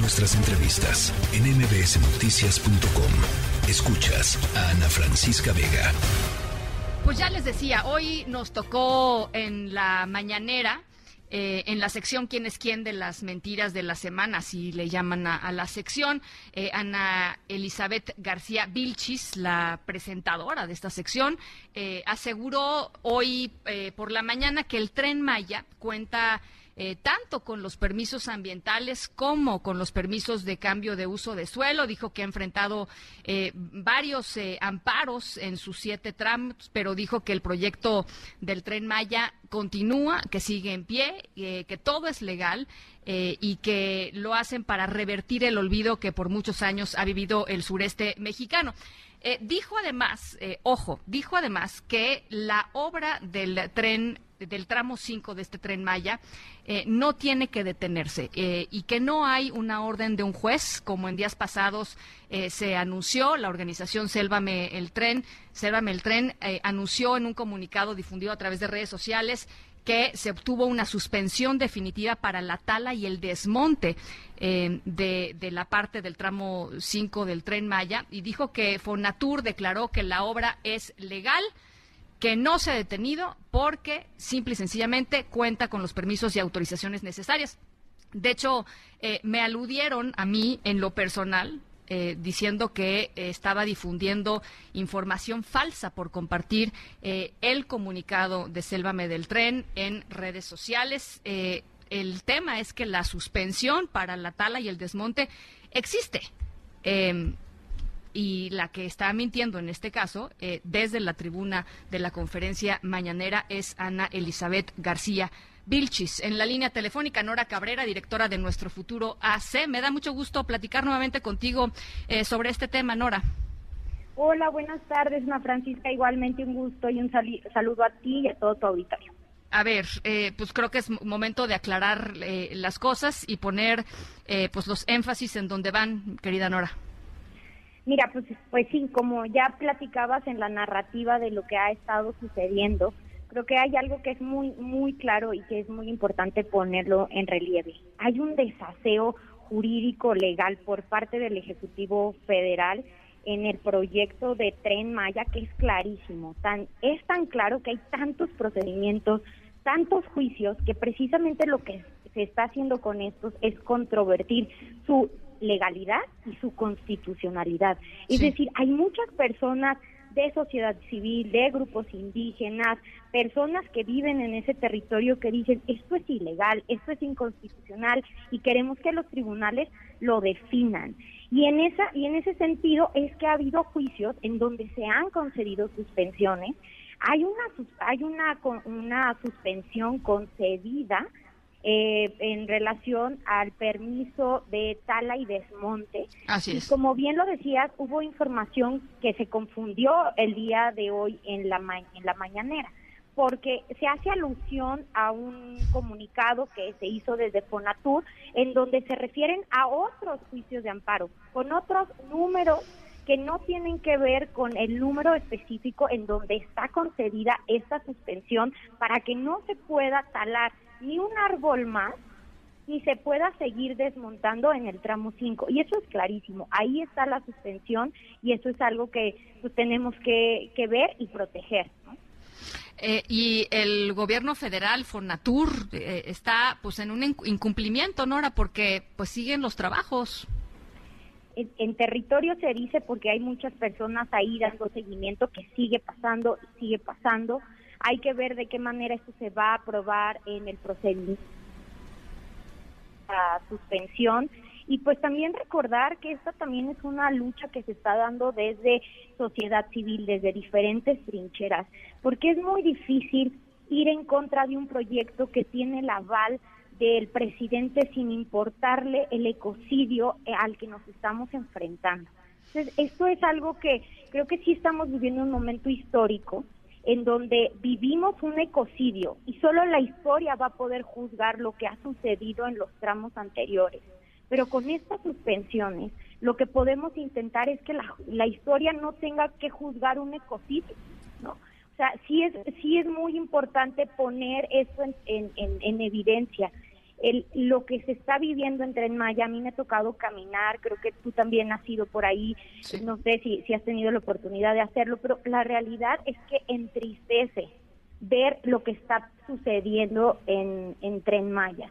Nuestras entrevistas en mbsnoticias.com. Escuchas a Ana Francisca Vega. Pues ya les decía, hoy nos tocó en la mañanera eh, en la sección quién es quién de las mentiras de la semana, si le llaman a, la sección. Eh, Ana Elizabeth García Vilchis, la presentadora de esta sección, eh, aseguró hoy por la mañana que el tren Maya cuenta eh, tanto con los permisos ambientales como con los permisos de cambio de uso de suelo. Dijo que ha enfrentado eh, varios eh, amparos en sus siete tramos, pero dijo que el proyecto del tren Maya continúa, que sigue en pie, que todo es legal y que lo hacen para revertir el olvido que por muchos años ha vivido el sureste mexicano. dijo además, ojo, dijo además que la obra del tren del tramo 5 de este tren Maya eh, no tiene que detenerse eh, y que no hay una orden de un juez, como en días pasados eh, se anunció, la organización Sélvame el Tren, Sélvame el Tren anunció en un comunicado difundido a través de redes sociales que se obtuvo una suspensión definitiva para la tala y el desmonte de, de, la parte del tramo 5 del tren Maya y dijo que Fonatur declaró que la obra es legal que no se ha detenido porque simple y sencillamente cuenta con los permisos y autorizaciones necesarias. De hecho, eh, me aludieron a mí en lo personal, eh, diciendo que eh, estaba difundiendo información falsa por compartir el comunicado de Sélvame del Tren en redes sociales. el tema es que la suspensión para la tala y el desmonte existe. Y la que está mintiendo en este caso, eh, desde la tribuna de la conferencia mañanera, es Ana Elizabeth García. Vilchis, en la línea telefónica, Nora Cabrera, directora de Nuestro Futuro AC. Me da mucho gusto platicar nuevamente contigo eh, sobre este tema, Nora. Hola, buenas tardes, Ana Francisca. Igualmente un gusto y un saludo a ti y a todo tu auditorio. A ver, eh, pues creo que es momento de aclarar las cosas y poner pues los énfasis en donde van, querida Nora. Mira, pues, pues sí, como ya platicabas en la narrativa de lo que ha estado sucediendo, creo que hay algo que es muy, muy claro y que es muy importante ponerlo en relieve. Hay un desaseo jurídico legal por parte del Ejecutivo Federal en el proyecto de Tren Maya que es clarísimo. Tan, es tan claro que hay tantos procedimientos, tantos juicios, que precisamente lo que se está haciendo con estos es controvertir su legalidad y su constitucionalidad. Es decir, hay muchas personas de sociedad civil, de grupos indígenas, personas que viven en ese territorio que dicen esto es ilegal, esto es inconstitucional y queremos que los tribunales lo definan. Y en esa y en ese sentido es que ha habido juicios en donde se han concedido suspensiones. Hay una hay una una suspensión concedida eh, en relación al permiso de tala y desmonte. Así es. Y como bien lo decías, hubo información que se confundió el día de hoy en la, en la mañanera, porque se hace alusión a un comunicado que se hizo desde Fonatur, en donde se refieren a otros juicios de amparo, con otros números que no tienen que ver con el número específico en donde está concedida esta suspensión para que no se pueda talar ni un árbol más ni se pueda seguir desmontando en el tramo 5. Y eso es clarísimo. Ahí está la suspensión y eso es algo que pues, tenemos que, ver y proteger. Eh, y el gobierno federal, Fonatur, eh, está pues en un incumplimiento, Nora, porque pues siguen los trabajos. En, en, territorio se dice porque hay muchas personas ahí dando seguimiento que sigue pasando, sigue pasando. Hay que ver de qué manera esto se va a aprobar en el procedimiento la suspensión y pues también recordar que esta también es una lucha que se está dando desde sociedad civil, desde diferentes trincheras, porque es muy difícil ir en contra de un proyecto que tiene el aval del presidente sin importarle el ecocidio al que nos estamos enfrentando. Entonces, esto es algo que creo que sí estamos viviendo un momento histórico en donde vivimos un ecocidio y solo la historia va a poder juzgar lo que ha sucedido en los tramos anteriores. Pero con estas suspensiones, lo que podemos intentar es que la, historia no tenga que juzgar un ecocidio, ¿no? O sea, sí es, sí es muy importante poner esto en, en, en evidencia el, lo que se está viviendo en Tren Maya, a mí me ha tocado caminar, creo que tú también has ido por ahí, no sé si, si has tenido la oportunidad de hacerlo, pero la realidad es que entristece ver lo que está sucediendo en, en Tren Maya.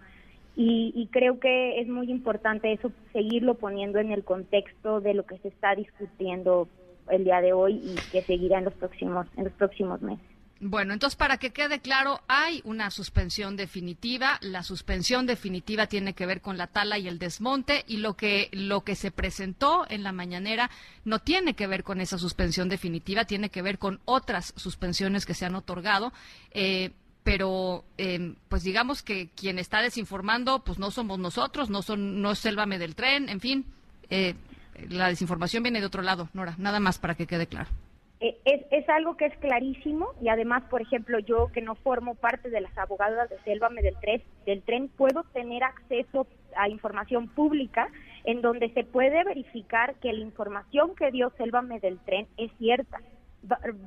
Y, y, creo que es muy importante eso, seguirlo poniendo en el contexto de lo que se está discutiendo el día de hoy y que seguirá en los próximos, en los próximos meses. Bueno, entonces para que quede claro, hay una suspensión definitiva. La suspensión definitiva tiene que ver con la tala y el desmonte y lo que lo que se presentó en la mañanera no tiene que ver con esa suspensión definitiva, tiene que ver con otras suspensiones que se han otorgado. Eh, pero eh, pues digamos que quien está desinformando pues no somos nosotros, no son no es Sélvame del tren, en fin, eh, la desinformación viene de otro lado, Nora, nada más para que quede claro. Eh, es, es, algo que es clarísimo y además, por ejemplo, yo que no formo parte de las abogadas de Sélvame del, del tren, puedo tener acceso a información pública en donde se puede verificar que la información que dio Sélvame del tren es cierta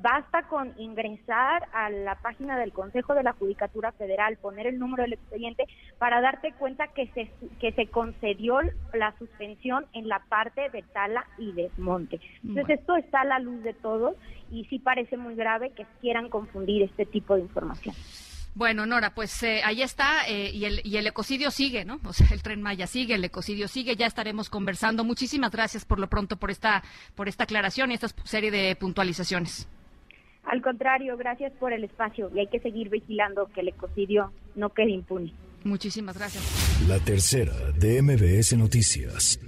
basta con ingresar a la página del Consejo de la Judicatura Federal, poner el número del expediente para darte cuenta que se, que se concedió la suspensión en la parte de tala y desmonte. Entonces esto está a la luz de todos y sí parece muy grave que quieran confundir este tipo de información. Bueno, Nora, pues eh, ahí está eh, y, el, y el ecocidio sigue, ¿no? O sea, el tren Maya sigue, el ecocidio sigue, ya estaremos conversando. Muchísimas gracias por lo pronto por esta, por esta aclaración y esta serie de puntualizaciones. Al contrario, gracias por el espacio y hay que seguir vigilando que el ecocidio no quede impune. Muchísimas gracias. La tercera de MBS Noticias.